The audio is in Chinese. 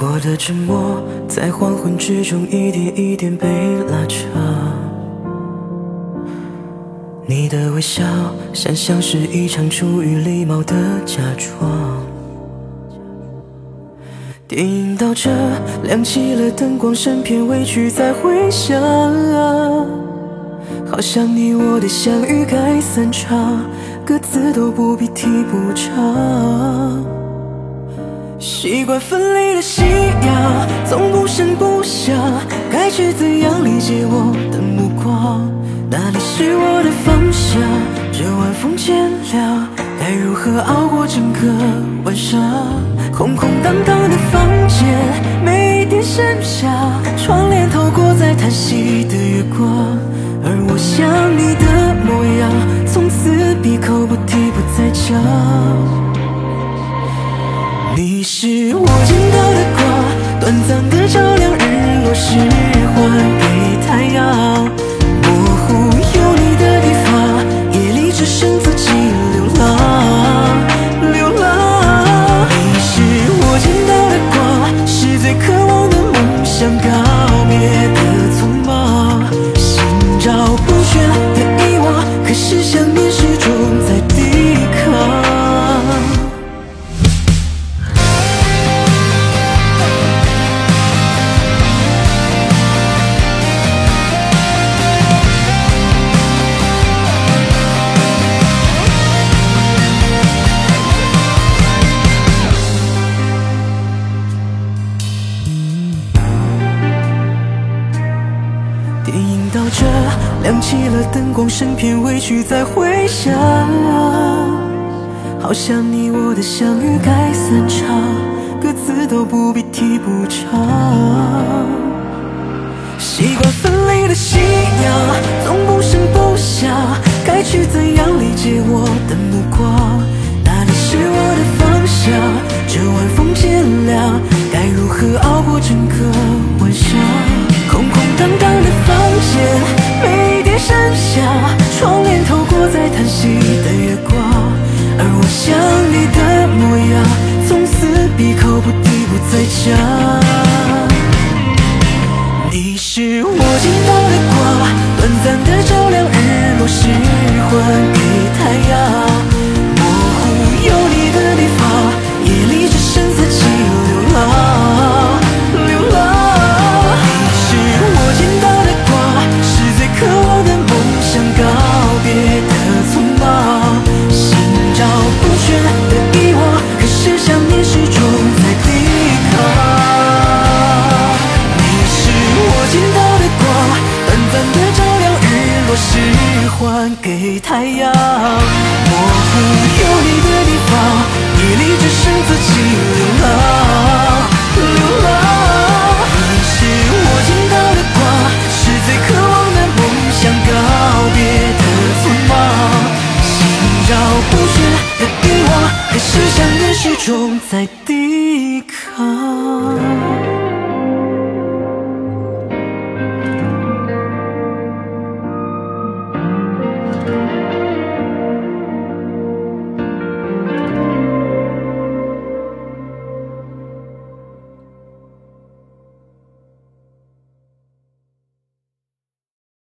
我的沉默在黄昏之中一点一点被拉长。你的微笑，像像是一场出于礼貌的假装。电影到这，亮起了灯光，声片委屈在回响。好像你我的相遇该散场，各自都不必提补偿。习惯分离的夕阳，总不声不响，该去怎样理解我的目光？哪里是我的方向？这晚风渐凉，该如何熬过整个晚上？空空荡荡，剩下，窗帘透过在叹息的月光，而我想你的模样，从此闭口不提，不再讲。你是我见到的光，短暂的照亮日落时还给太阳。你是。亮起了灯光，身片委屈在回响，好像你我的相遇该散场，各自都不必提补偿。习惯分离的夕阳，总不声不响，该去怎样理解我的目光？下，窗帘透过在叹息的月光，而我想你的模样，从此闭口不提，不再讲。你是我见到的光，短暂的照亮日落时还给太阳。给太阳，模糊有你的地方，夜里只剩自己流浪，流浪。你是我见到的光，是最渴望的梦想，告别的匆忙，心照不宣的遗忘，还是想念始终在抵抗。